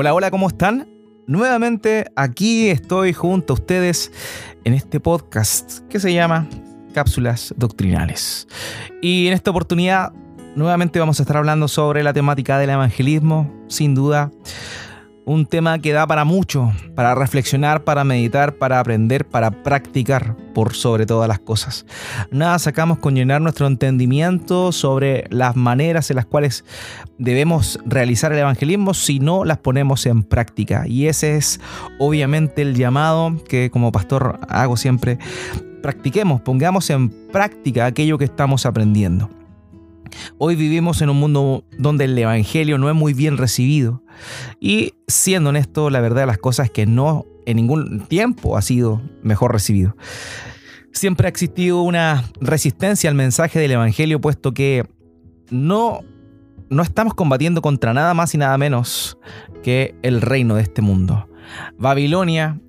Hola, hola, ¿cómo están? Nuevamente aquí estoy junto a ustedes en este podcast que se llama Cápsulas Doctrinales. Y en esta oportunidad nuevamente vamos a estar hablando sobre la temática del evangelismo, sin duda un tema que da para mucho, para reflexionar, para meditar, para aprender, para practicar por sobre todas las cosas. Nada sacamos con llenar nuestro entendimiento sobre las maneras en las cuales debemos realizar el evangelismo si no las ponemos en práctica. Y ese es obviamente el llamado que como pastor hago siempre. Practiquemos, pongamos en práctica aquello que estamos aprendiendo. Hoy vivimos en un mundo donde el Evangelio no es muy bien recibido. Y siendo honesto, la verdad de las cosas es que no en ningún tiempo ha sido mejor recibido. Siempre ha existido una resistencia al mensaje del Evangelio, puesto que no, no estamos combatiendo contra nada más y nada menos que el reino de este mundo. Babilonia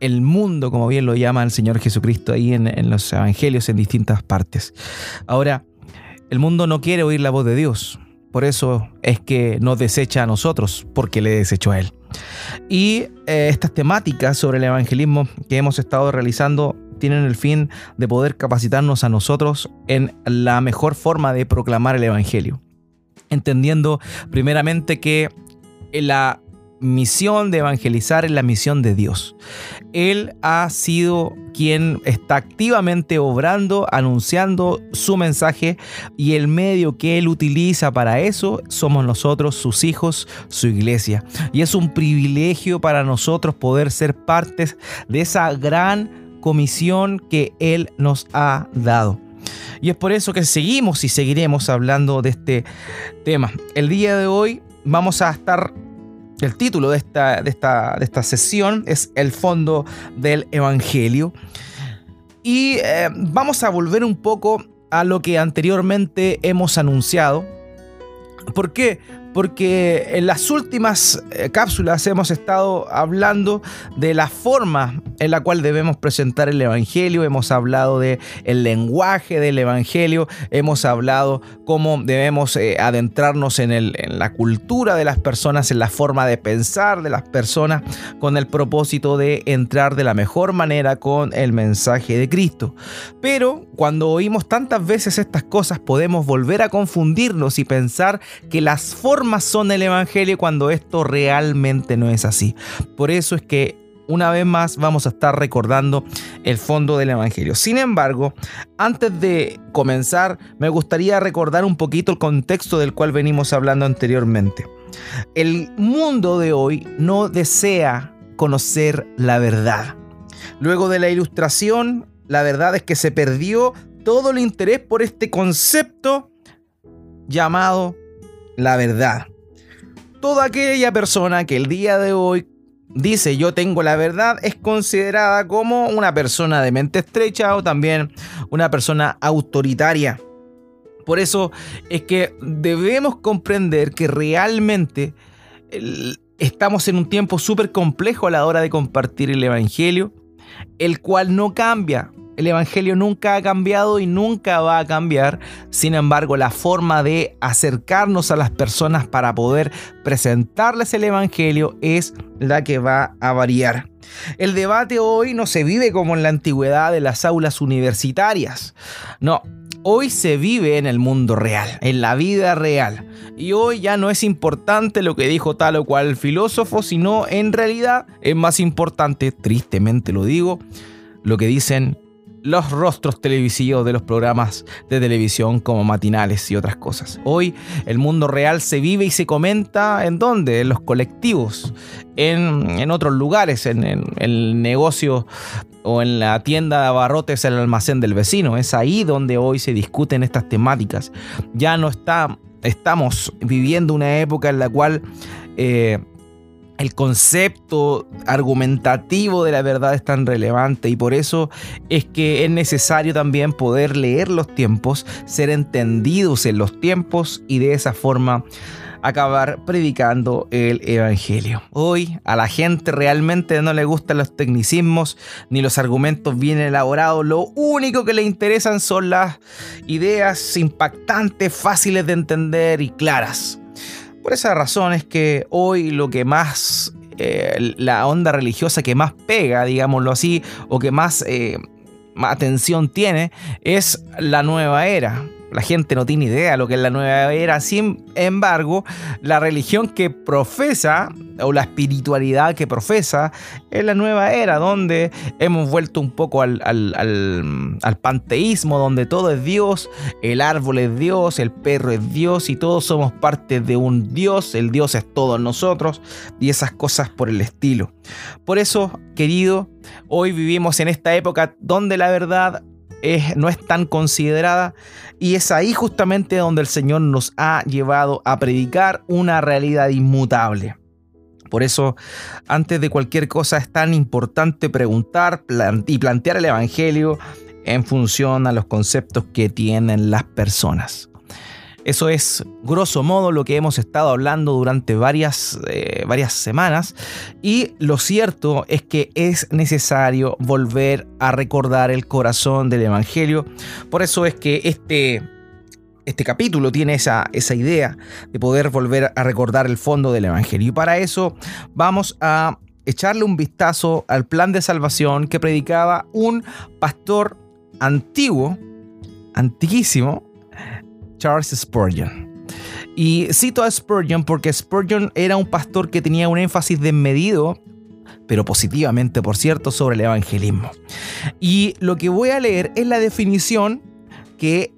el mundo, como bien lo llama el Señor Jesucristo ahí en, en, los evangelios en distintas partes. Ahora, el mundo no quiere oír la voz de Dios. Por eso es que nos desecha a nosotros, porque le desechó a Él. Y eh, estas temáticas sobre el evangelismo que hemos estado realizando tienen el fin de poder capacitarnos a nosotros en la mejor forma de proclamar el Evangelio. Entendiendo primeramente que la misión de evangelizar es la misión de Dios. Él ha sido quien está activamente obrando, anunciando su mensaje y el medio que Él utiliza para eso somos nosotros, sus hijos, su iglesia. Y es un privilegio para nosotros poder ser partes de esa gran comisión que Él nos ha dado. Y es por eso que seguimos y seguiremos hablando de este tema. El día de hoy vamos a estar el título de esta, de esta, de esta sesión es El fondo del Evangelio. Y eh, vamos a volver un poco a lo que anteriormente hemos anunciado. ¿Por qué? Porque en las últimas eh, cápsulas hemos estado hablando de la forma en la cual debemos presentar el Evangelio, hemos hablado de el lenguaje del Evangelio, hemos hablado cómo debemos eh, adentrarnos en, en la cultura de las personas, en la forma de pensar de las personas, con el propósito de entrar de la mejor manera con el mensaje de Cristo. Pero cuando oímos tantas veces estas cosas podemos volver a confundirnos y pensar que las formas son el Evangelio cuando esto realmente no es así. Por eso es que una vez más vamos a estar recordando el fondo del Evangelio. Sin embargo, antes de comenzar, me gustaría recordar un poquito el contexto del cual venimos hablando anteriormente. El mundo de hoy no desea conocer la verdad. Luego de la ilustración, la verdad es que se perdió todo el interés por este concepto llamado la verdad. Toda aquella persona que el día de hoy dice yo tengo la verdad es considerada como una persona de mente estrecha o también una persona autoritaria. Por eso es que debemos comprender que realmente estamos en un tiempo súper complejo a la hora de compartir el Evangelio, el cual no cambia. El Evangelio nunca ha cambiado y nunca va a cambiar. Sin embargo, la forma de acercarnos a las personas para poder presentarles el Evangelio es la que va a variar. El debate hoy no se vive como en la antigüedad de las aulas universitarias. No, hoy se vive en el mundo real, en la vida real. Y hoy ya no es importante lo que dijo tal o cual filósofo, sino en realidad es más importante, tristemente lo digo, lo que dicen los rostros televisivos de los programas de televisión como matinales y otras cosas. Hoy el mundo real se vive y se comenta en dónde? En los colectivos, en, otros lugares, en, el negocio o en la tienda de abarrotes, el almacén del vecino. Es ahí donde hoy se discuten estas temáticas. Ya no está, estamos viviendo una época en la cual... Eh, el concepto argumentativo de la verdad es tan relevante y por eso es que es necesario también poder leer los tiempos, ser entendidos en los tiempos y de esa forma acabar predicando el Evangelio. Hoy a la gente realmente no le gustan los tecnicismos ni los argumentos bien elaborados, lo único que le interesan son las ideas impactantes, fáciles de entender y claras. Por esa razón es que hoy lo que más, eh, la onda religiosa que más pega, digámoslo así, o que más, eh, más atención tiene, es la nueva era la gente no tiene idea de lo que es la nueva era. Sin embargo, la religión que profesa o la espiritualidad que profesa es la nueva era, donde hemos vuelto un poco al, al, panteísmo, donde todo es Dios, el árbol es Dios, el perro es Dios y todos somos parte de un Dios, el Dios es todos nosotros y esas cosas por el estilo. Por eso, querido, hoy vivimos en esta época donde la verdad no es tan considerada y es ahí justamente donde el Señor nos ha llevado a predicar una realidad inmutable. Por eso, antes de cualquier cosa, es tan importante preguntar y plantear el Evangelio en función a los conceptos que tienen las personas. Eso es, grosso modo, lo que hemos estado hablando durante varias, eh, varias semanas. Y lo cierto es que es necesario volver a recordar el corazón del Evangelio. Por eso es que este, este capítulo tiene esa, esa idea de poder volver a recordar el fondo del Evangelio. Y para eso vamos a echarle un vistazo al plan de salvación que predicaba un pastor antiguo, antiquísimo, Charles Spurgeon. Y cito a Spurgeon porque Spurgeon era un pastor que tenía un énfasis desmedido, pero positivamente, por cierto, sobre el evangelismo. Y lo que voy a leer es la definición que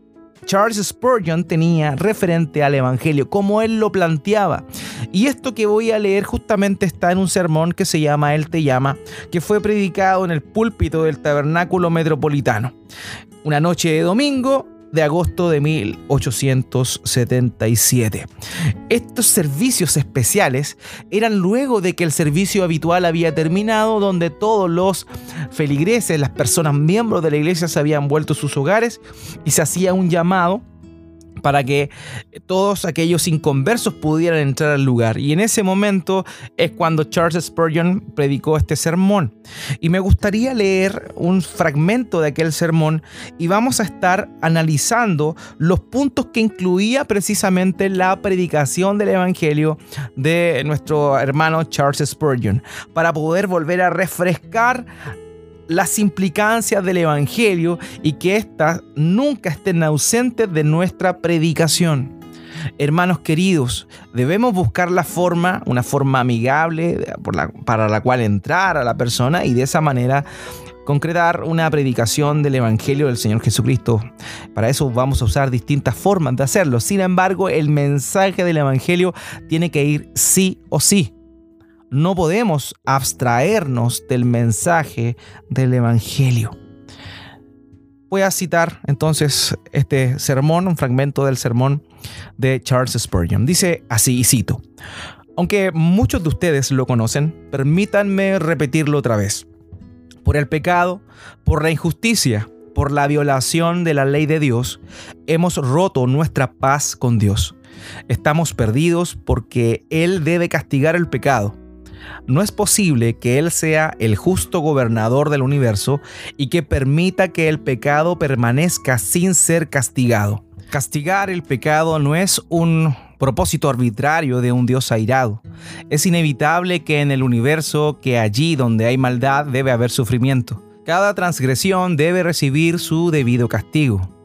Charles Spurgeon tenía referente al Evangelio, como él lo planteaba. Y esto que voy a leer justamente está en un sermón que se llama Él te llama, que fue predicado en el púlpito del tabernáculo metropolitano. Una noche de domingo, de agosto de 1877. Estos servicios especiales eran luego de que el servicio habitual había terminado, donde todos los feligreses, las personas miembros de la iglesia se habían vuelto a sus hogares y se hacía un llamado para que todos aquellos inconversos pudieran entrar al lugar. Y en ese momento es cuando Charles Spurgeon predicó este sermón. Y me gustaría leer un fragmento de aquel sermón y vamos a estar analizando los puntos que incluía precisamente la predicación del Evangelio de nuestro hermano Charles Spurgeon, para poder volver a refrescar las implicancias del Evangelio y que éstas nunca estén ausentes de nuestra predicación. Hermanos queridos, debemos buscar la forma, una forma amigable para la cual entrar a la persona y de esa manera concretar una predicación del Evangelio del Señor Jesucristo. Para eso vamos a usar distintas formas de hacerlo. Sin embargo, el mensaje del Evangelio tiene que ir sí o sí no podemos abstraernos del mensaje del Evangelio. Voy a citar entonces este sermón, un fragmento del sermón de Charles Spurgeon. Dice así, y cito, aunque muchos de ustedes lo conocen, permítanme repetirlo otra vez. Por el pecado, por la injusticia, por la violación de la ley de Dios, hemos roto nuestra paz con Dios. Estamos perdidos porque Él debe castigar el pecado no es posible que Él sea el justo gobernador del universo y que permita que el pecado permanezca sin ser castigado. Castigar el pecado no es un propósito arbitrario de un Dios airado. Es inevitable que en el universo, que allí donde hay maldad debe haber sufrimiento. Cada transgresión debe recibir su debido castigo,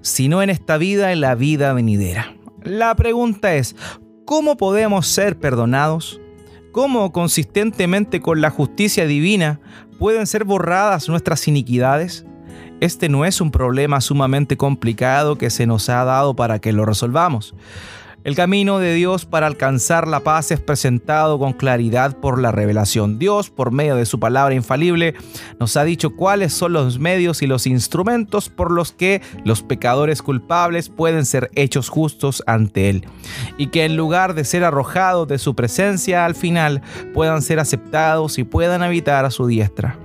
si no en esta vida, en la vida venidera. La pregunta es, ¿cómo podemos ser perdonados? Cómo consistentemente con la justicia divina pueden ser borradas nuestras iniquidades? Este no es un problema sumamente complicado que se nos ha dado para que lo resolvamos. El camino de Dios para alcanzar la paz es presentado con claridad por la revelación. Dios, por medio de su palabra infalible, nos ha dicho cuáles son los medios y los instrumentos por los que los pecadores culpables pueden ser hechos justos ante Él, y que en lugar de ser arrojados de su presencia al final, puedan ser aceptados y puedan habitar a su diestra.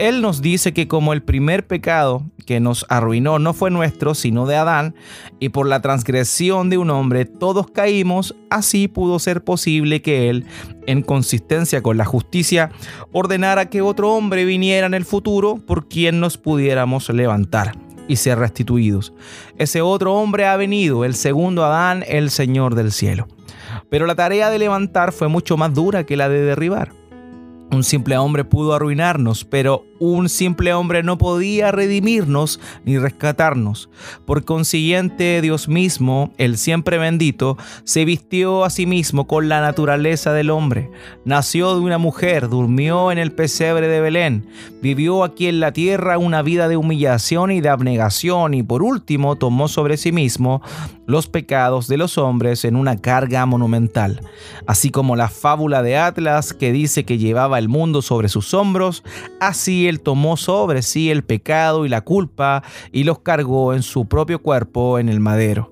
Él nos dice que como el primer pecado que nos arruinó no fue nuestro, sino de Adán, y por la transgresión de un hombre todos caímos, así pudo ser posible que Él, en consistencia con la justicia, ordenara que otro hombre viniera en el futuro por quien nos pudiéramos levantar y ser restituidos. Ese otro hombre ha venido, el segundo Adán, el Señor del cielo. Pero la tarea de levantar fue mucho más dura que la de derribar. Un simple hombre pudo arruinarnos, pero un simple hombre no podía redimirnos ni rescatarnos. Por consiguiente, Dios mismo, el siempre bendito, se vistió a sí mismo con la naturaleza del hombre. Nació de una mujer, durmió en el pesebre de Belén, vivió aquí en la tierra una vida de humillación y de abnegación y por último tomó sobre sí mismo los pecados de los hombres en una carga monumental. Así como la fábula de Atlas que dice que llevaba el mundo sobre sus hombros, así él tomó sobre sí el pecado y la culpa y los cargó en su propio cuerpo en el madero.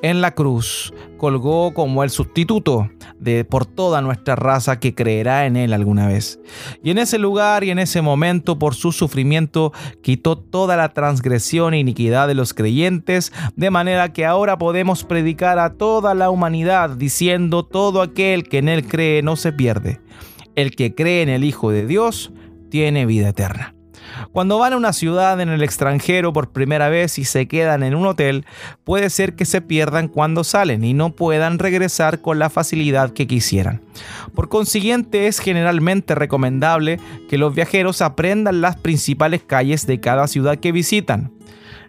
En la cruz colgó como el sustituto de por toda nuestra raza que creerá en él alguna vez. Y en ese lugar y en ese momento por su sufrimiento quitó toda la transgresión e iniquidad de los creyentes, de manera que ahora podemos predicar a toda la humanidad diciendo todo aquel que en él cree no se pierde. El que cree en el Hijo de Dios tiene vida eterna. Cuando van a una ciudad en el extranjero por primera vez y se quedan en un hotel, puede ser que se pierdan cuando salen y no puedan regresar con la facilidad que quisieran. Por consiguiente, es generalmente recomendable que los viajeros aprendan las principales calles de cada ciudad que visitan.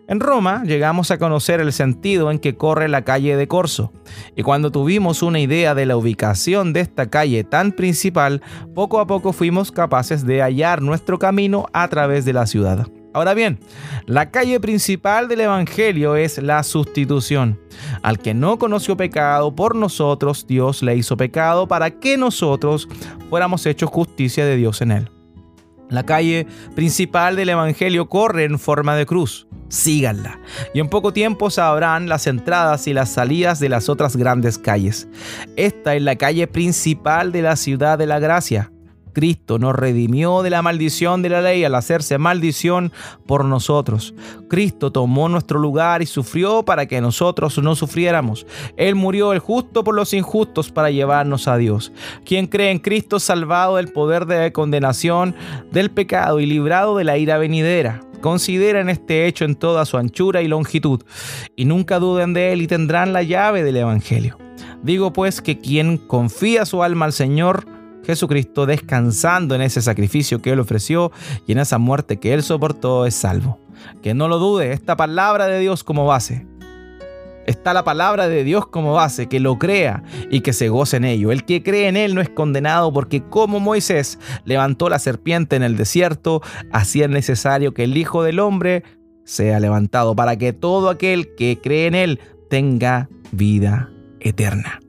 En Roma llegamos a conocer el sentido en que corre la calle de Corso, y cuando tuvimos una idea de la ubicación de esta calle tan principal, poco a poco fuimos capaces de hallar nuestro camino a través de la ciudad. Ahora bien, la calle principal del Evangelio es la sustitución. Al que no conoció pecado, por nosotros Dios le hizo pecado para que nosotros fuéramos hechos justicia de Dios en él. La calle principal del Evangelio corre en forma de cruz síganla. Y en poco tiempo sabrán las entradas y las salidas de las otras grandes calles. Esta es la calle principal de la ciudad de la gracia. Cristo nos redimió de la maldición de la ley al hacerse maldición por nosotros. Cristo tomó nuestro lugar y sufrió para que nosotros no sufriéramos. Él murió el justo por los injustos para llevarnos a Dios. Quien cree en Cristo salvado del poder de condenación del pecado y librado de la ira venidera. Consideren este hecho en toda su anchura y longitud, y nunca duden de él y tendrán la llave del Evangelio. Digo pues que quien confía su alma al Señor Jesucristo, descansando en ese sacrificio que Él ofreció y en esa muerte que Él soportó, es salvo. Que no lo dude, esta palabra de Dios como base está la palabra de Dios como base, que lo crea y que se goce en ello. El que cree en él no es condenado porque como Moisés levantó la serpiente en el desierto, así es necesario que el Hijo del Hombre sea levantado para que todo aquel que cree en él tenga vida eterna.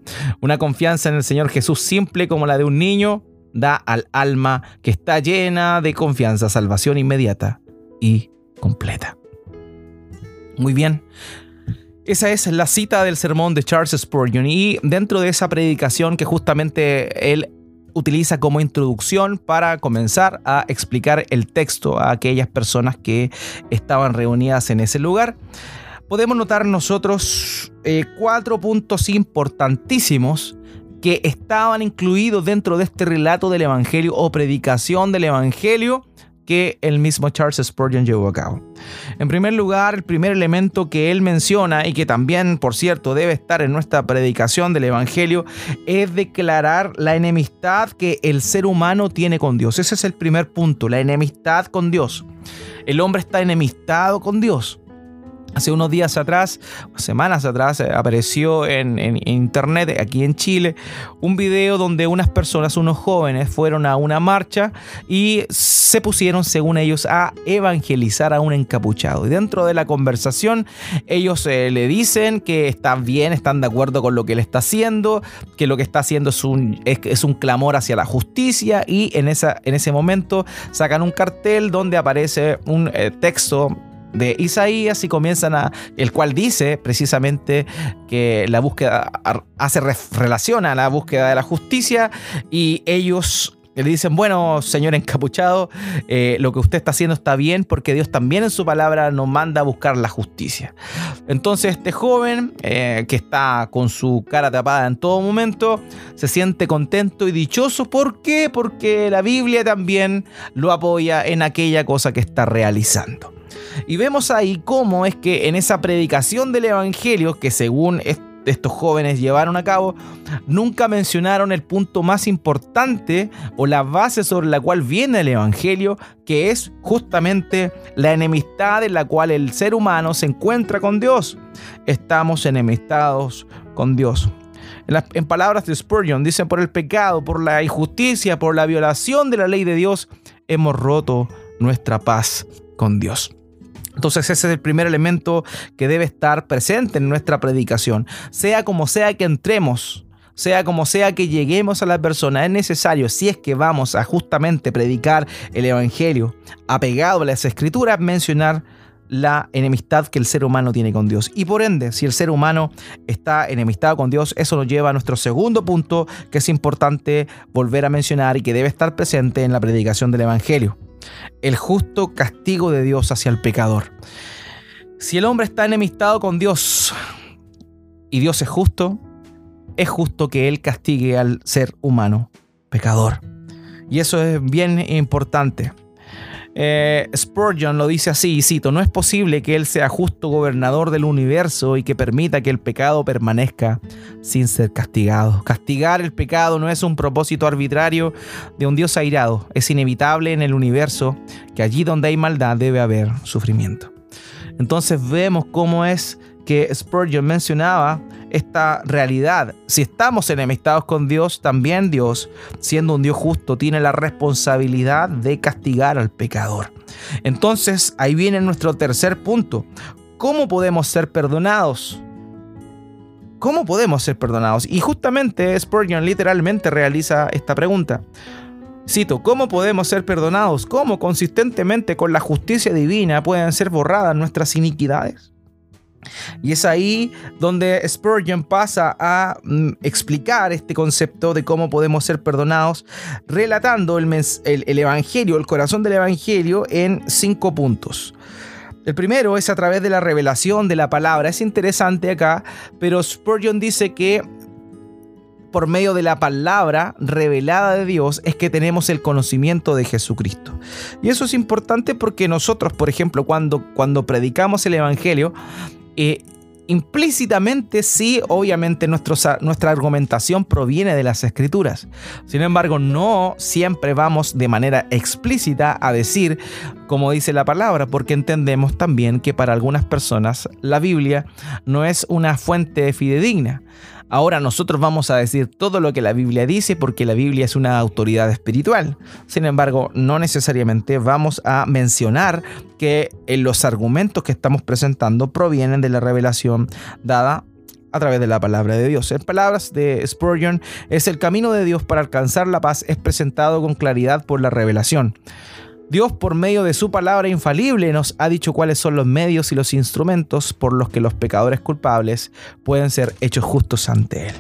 Una confianza en el Señor Jesús simple como la de un niño da al alma que está llena de confianza salvación inmediata y completa. Muy bien, esa es la cita del sermón de Charles Spurgeon y dentro de esa predicación que justamente él utiliza como introducción para comenzar a explicar el texto a aquellas personas que estaban reunidas en ese lugar, podemos notar nosotros eh, cuatro puntos importantísimos que estaban incluidos dentro de este relato del Evangelio o predicación del Evangelio que el mismo Charles Spurgeon llevó a cabo. En primer lugar, el primer elemento que él menciona y que también, por cierto, debe estar en nuestra predicación del Evangelio es declarar la enemistad que el ser humano tiene con Dios. Ese es el primer punto, la enemistad con Dios. El hombre está enemistado con Dios. Hace unos días atrás, semanas atrás, eh, apareció en, internet, aquí en Chile, un video donde unas personas, unos jóvenes, fueron a una marcha y se pusieron, según ellos, a evangelizar a un encapuchado. Y dentro de la conversación, ellos eh, le dicen que están bien, están de acuerdo con lo que él está haciendo, que lo que está haciendo es un, clamor hacia la justicia y en ese momento sacan un cartel donde aparece un eh, texto de Isaías y comienzan a, el cual dice precisamente que la búsqueda hace relación a la búsqueda de la justicia y ellos le dicen, bueno, señor encapuchado, eh, lo que usted está haciendo está bien porque Dios también en su palabra nos manda a buscar la justicia. Entonces este joven, eh, que está con su cara tapada en todo momento, se siente contento y dichoso. ¿Por qué? Porque la Biblia también lo apoya en aquella cosa que está realizando. Y vemos ahí cómo es que en esa predicación del Evangelio, que según estos jóvenes llevaron a cabo, nunca mencionaron el punto más importante o la base sobre la cual viene el Evangelio, que es justamente la enemistad en la cual el ser humano se encuentra con Dios. Estamos enemistados con Dios. En, palabras de Spurgeon, dicen, por el pecado, por la injusticia, por la violación de la ley de Dios, hemos roto nuestra paz con Dios. Entonces ese es el primer elemento que debe estar presente en nuestra predicación. Sea como sea que entremos, sea como sea que lleguemos a la persona, es necesario, si es que vamos a justamente predicar el Evangelio apegado a las escrituras, mencionar la enemistad que el ser humano tiene con Dios. Y por ende, si el ser humano está enemistado con Dios, eso nos lleva a nuestro segundo punto que es importante volver a mencionar y que debe estar presente en la predicación del Evangelio el justo castigo de Dios hacia el pecador. Si el hombre está enemistado con Dios y Dios es justo, es justo que Él castigue al ser humano pecador. Y eso es bien importante. Eh, Spurgeon lo dice así, y cito, no es posible que Él sea justo gobernador del universo y que permita que el pecado permanezca sin ser castigado. Castigar el pecado no es un propósito arbitrario de un Dios airado, es inevitable en el universo que allí donde hay maldad debe haber sufrimiento. Entonces vemos cómo es que Spurgeon mencionaba esta realidad. Si estamos enemistados con Dios, también Dios, siendo un Dios justo, tiene la responsabilidad de castigar al pecador. Entonces, ahí viene nuestro tercer punto. ¿Cómo podemos ser perdonados? ¿Cómo podemos ser perdonados? Y justamente Spurgeon literalmente realiza esta pregunta. Cito, ¿cómo podemos ser perdonados? ¿Cómo consistentemente con la justicia divina pueden ser borradas nuestras iniquidades? Y es ahí donde Spurgeon pasa a mm, explicar este concepto de cómo podemos ser perdonados, relatando el, el, Evangelio, el corazón del Evangelio en cinco puntos. El primero es a través de la revelación de la palabra. Es interesante acá, pero Spurgeon dice que por medio de la palabra revelada de Dios es que tenemos el conocimiento de Jesucristo. Y eso es importante porque nosotros, por ejemplo, cuando, cuando predicamos el Evangelio, eh, implícitamente sí, obviamente nuestra argumentación proviene de las escrituras. Sin embargo, no siempre vamos de manera explícita a decir como dice la palabra, porque entendemos también que para algunas personas la Biblia no es una fuente fidedigna. Ahora nosotros vamos a decir todo lo que la Biblia dice porque la Biblia es una autoridad espiritual. Sin embargo, no necesariamente vamos a mencionar que los argumentos que estamos presentando provienen de la revelación dada a través de la palabra de Dios. En palabras de Spurgeon, es el camino de Dios para alcanzar la paz es presentado con claridad por la revelación. Dios por medio de su palabra infalible nos ha dicho cuáles son los medios y los instrumentos por los que los pecadores culpables pueden ser hechos justos ante Él.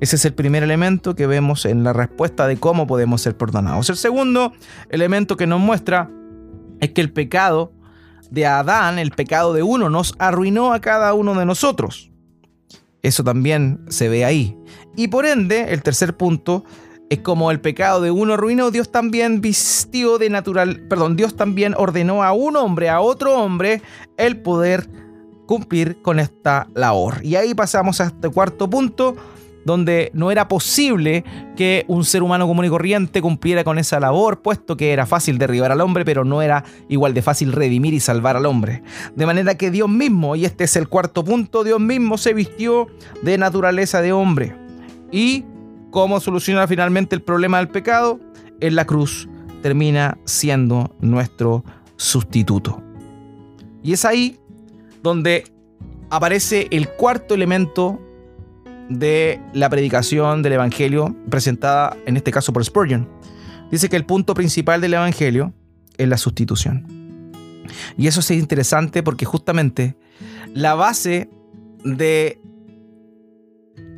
Ese es el primer elemento que vemos en la respuesta de cómo podemos ser perdonados. El segundo elemento que nos muestra es que el pecado de Adán, el pecado de uno, nos arruinó a cada uno de nosotros. Eso también se ve ahí. Y por ende, el tercer punto es como el pecado de uno arruinó, Dios también vistió de natural, perdón, Dios también ordenó a un hombre, a otro hombre, el poder cumplir con esta labor. Y ahí pasamos a este cuarto punto, donde no era posible que un ser humano común y corriente cumpliera con esa labor, puesto que era fácil derribar al hombre, pero no era igual de fácil redimir y salvar al hombre. De manera que Dios mismo, y este es el cuarto punto, Dios mismo se vistió de naturaleza de hombre. Y ¿Cómo solucionar finalmente el problema del pecado? En la cruz termina siendo nuestro sustituto. Y es ahí donde aparece el cuarto elemento de la predicación del Evangelio presentada en este caso por Spurgeon. Dice que el punto principal del Evangelio es la sustitución. Y eso es interesante porque justamente la base de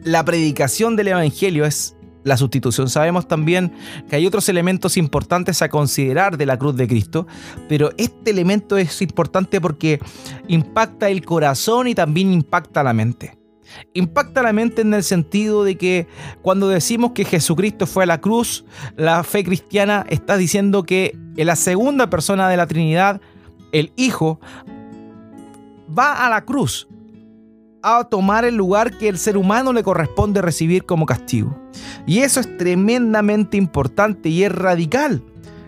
la predicación del Evangelio es la sustitución. Sabemos también que hay otros elementos importantes a considerar de la cruz de Cristo, pero este elemento es importante porque impacta el corazón y también impacta la mente. Impacta la mente en el sentido de que cuando decimos que Jesucristo fue a la cruz, la fe cristiana está diciendo que en la segunda persona de la Trinidad, el Hijo, va a la cruz a tomar el lugar que el ser humano le corresponde recibir como castigo. Y eso es tremendamente importante y es radical.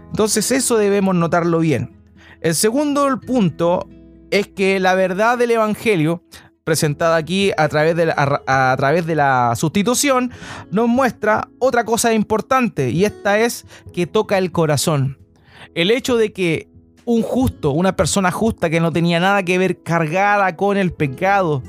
Entonces eso debemos notarlo bien. El segundo punto es que la verdad del Evangelio, presentada aquí a través de la, a través de la sustitución, nos muestra otra cosa importante y esta es que toca el corazón. El hecho de que un justo, una persona justa que no tenía nada que ver cargada con el pecado,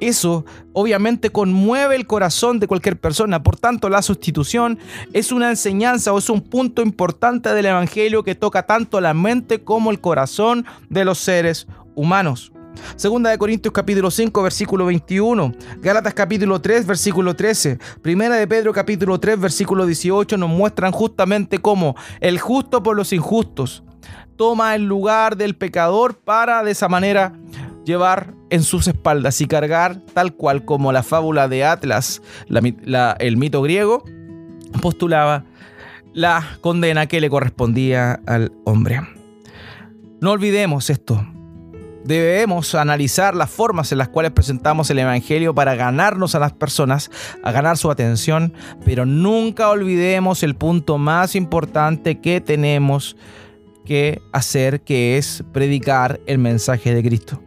eso obviamente conmueve el corazón de cualquier persona. Por tanto, la sustitución es una enseñanza o es un punto importante del Evangelio que toca tanto la mente como el corazón de los seres humanos. Segunda de Corintios capítulo 5 versículo 21, Gálatas capítulo 3 versículo 13, Primera de Pedro capítulo 3 versículo 18 nos muestran justamente cómo el justo por los injustos toma el lugar del pecador para de esa manera llevar en sus espaldas y cargar tal cual como la fábula de Atlas, el mito griego, postulaba la condena que le correspondía al hombre. No olvidemos esto. Debemos analizar las formas en las cuales presentamos el Evangelio para ganarnos a las personas, a ganar su atención, pero nunca olvidemos el punto más importante que tenemos que hacer, que es predicar el mensaje de Cristo.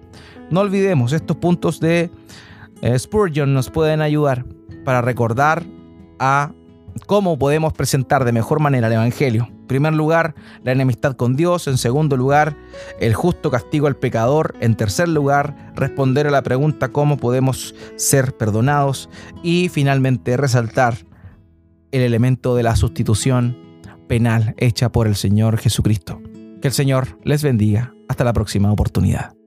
No olvidemos, estos puntos de eh, Spurgeon nos pueden ayudar para recordar a cómo podemos presentar de mejor manera el Evangelio. En primer lugar, la enemistad con Dios. En segundo lugar, el justo castigo al pecador. En tercer lugar, responder a la pregunta cómo podemos ser perdonados. Y finalmente, resaltar el elemento de la sustitución penal hecha por el Señor Jesucristo. Que el Señor les bendiga. Hasta la próxima oportunidad.